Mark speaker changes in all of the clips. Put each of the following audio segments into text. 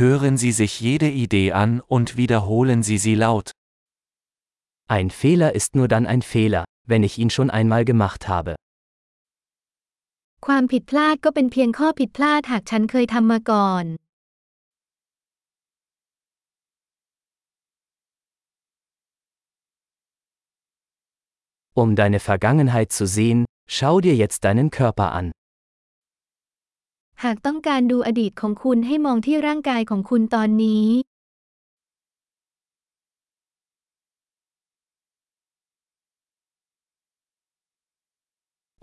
Speaker 1: Hören Sie sich jede Idee an und wiederholen Sie sie laut.
Speaker 2: Ein Fehler ist nur dann ein Fehler, wenn ich ihn schon einmal gemacht habe.
Speaker 3: ความผิดพลาดก็เป็นเพียงข้อผิดพลาดหากฉันเคยทำมาก่อน
Speaker 2: Um deine Vergangenheit zu sehen, schau dir jetzt deinen Körper an.
Speaker 3: หากต้องการดูอดีตของคุณให้มองที่ร่างกายของคุณตอนนี้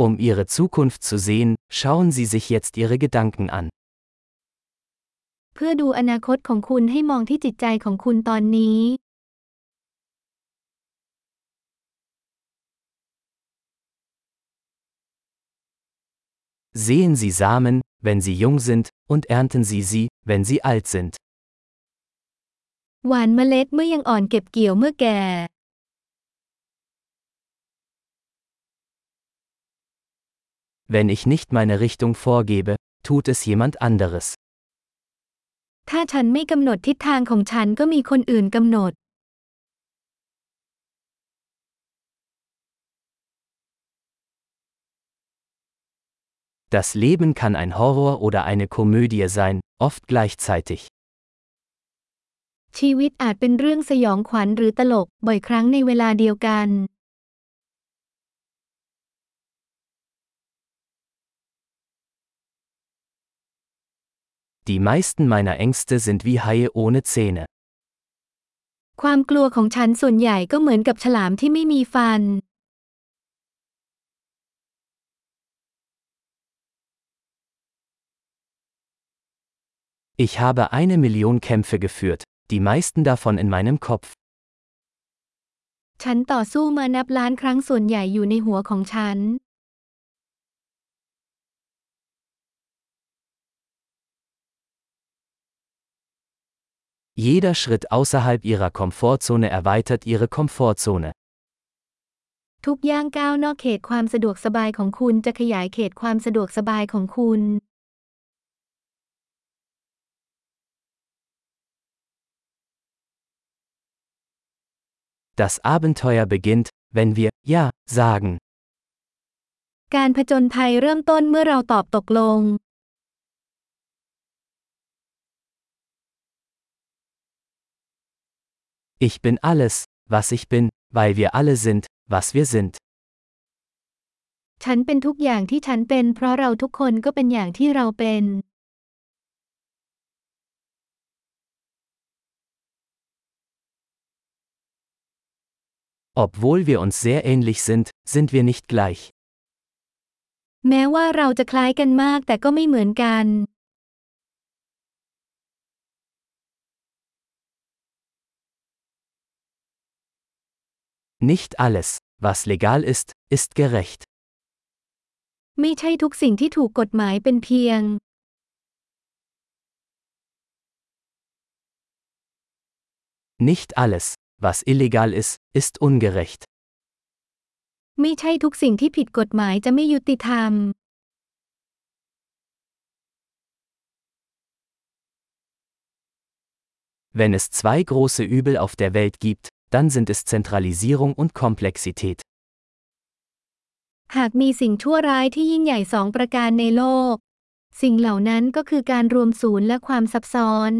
Speaker 2: Um ihre Zukunft zu sehen, schauen Sie sich jetzt Ihre Gedanken an.
Speaker 3: เพื่อดูอนาคตของคุณให้มองที่จิตใจของคุณตอนนี้
Speaker 2: Sehen Sie Samen, wenn sie jung sind, und ernten Sie sie, wenn sie alt sind.
Speaker 3: หว่านเมล็ดเมื่อยังอ่อนเก็บเกี่ยวเมื่อแก่
Speaker 2: Wenn ich nicht meine Richtung vorgebe, tut es jemand anderes.
Speaker 3: ถ้าฉันไม่กำหนดทิศทางของฉันก็มีคนอื่นกำหนด
Speaker 2: Das Leben kann ein Horror oder eine Komödie sein, oft gleichzeitig.
Speaker 3: ชีวิตอาจเป็นเรื่องสยองขวัญหรือตลก บ่อยครั้งในเวลาเดียวกัน
Speaker 2: Die meisten meiner Ängste sind wie Haie ohne Zähne.
Speaker 3: ความกลัวของฉันส่วนใหญ่ก็เหมือนกับฉลามที่ไม่มีฟัน
Speaker 2: Ich habe eine Million Kämpfe geführt, die meisten davon in meinem Kopf.
Speaker 3: ฉันต่อสู้มานับล้านครั้งส่วนใหญ่อยู่ในหัวของฉัน
Speaker 2: Jeder Schritt außerhalb ihrer Komfortzone erweitert ihre Komfortzone.
Speaker 3: ทุกย่างก้าวนอกเขตความสะดวกสบายของคุณจะขยายเขตความสะดวกสบายของคุณ
Speaker 2: Das Abenteuer beginnt, wenn wir Ja sagen.
Speaker 3: การผจญภัยเริ่มต้นเมื่อเราตอบตกลง
Speaker 2: Ich bin alles, was ich bin, weil wir alle sind, was wir sind.
Speaker 3: ฉันเป็นทุกอย่างที่ฉันเป็น เพราะเราทุกคนก็เป็นอย่างที่เราเป็น
Speaker 2: Obwohl wir uns sehr ähnlich sind, sind wir nicht gleich.
Speaker 3: แม้ว่าเราจะคล้ายกันมากแต่ก็ไม่เหมือนกัน
Speaker 2: Nicht alles, was legal ist, ist gerecht.
Speaker 3: ไม่ใช่ทุกสิ่งที่ถูกกฎหมายเป็นเพียง
Speaker 2: Nicht alles, was illegal ist, ist ungerecht.
Speaker 3: ไม่ใช่ทุกสิ่งที่ผิดกฎหมายจะไม่ยุติธรรม
Speaker 2: Wenn es zwei große Übel auf der Welt gibt, dann sind es Zentralisierung und Komplexität.
Speaker 3: หากมีสิ่งชั่วร้ายที่ยิ่งใหญ่สองประการในโลก สิ่งเหล่านั้นก็คือการรวมศูนย์และความซับซ้อน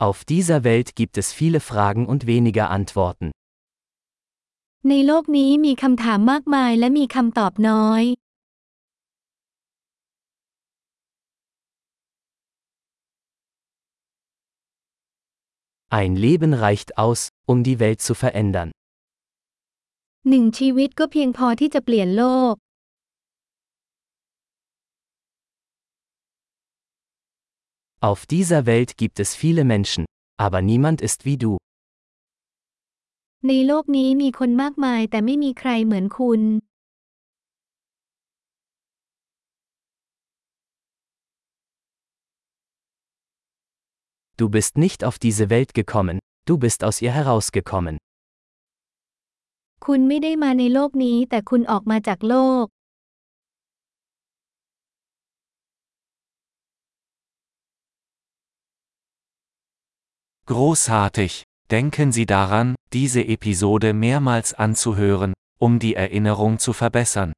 Speaker 2: Auf dieser Welt gibt es viele Fragen und weniger Antworten.
Speaker 3: ในโลกนี้มีคำถามมากมายและมีคำตอบน้อย
Speaker 2: Ein Leben reicht aus, um die Welt zu verändern.
Speaker 3: หนึ่งชีวิตก็เพียงพอที่จะเปลี่ยนโลก
Speaker 2: Auf dieser Welt gibt es viele Menschen, aber niemand ist wie du.
Speaker 3: ในโลกนี้มีคนมากมายแต่ไม่มีใครเหมือนคุณ
Speaker 2: Du bist nicht auf diese Welt gekommen, du bist aus ihr herausgekommen.
Speaker 3: คุณไม่ได้มาในโลกนี้แต่คุณออกมาจากโลก
Speaker 1: Großartig! Denken Sie daran, diese Episode mehrmals anzuhören, um die Erinnerung zu verbessern.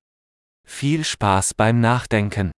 Speaker 1: Viel Spaß beim Nachdenken!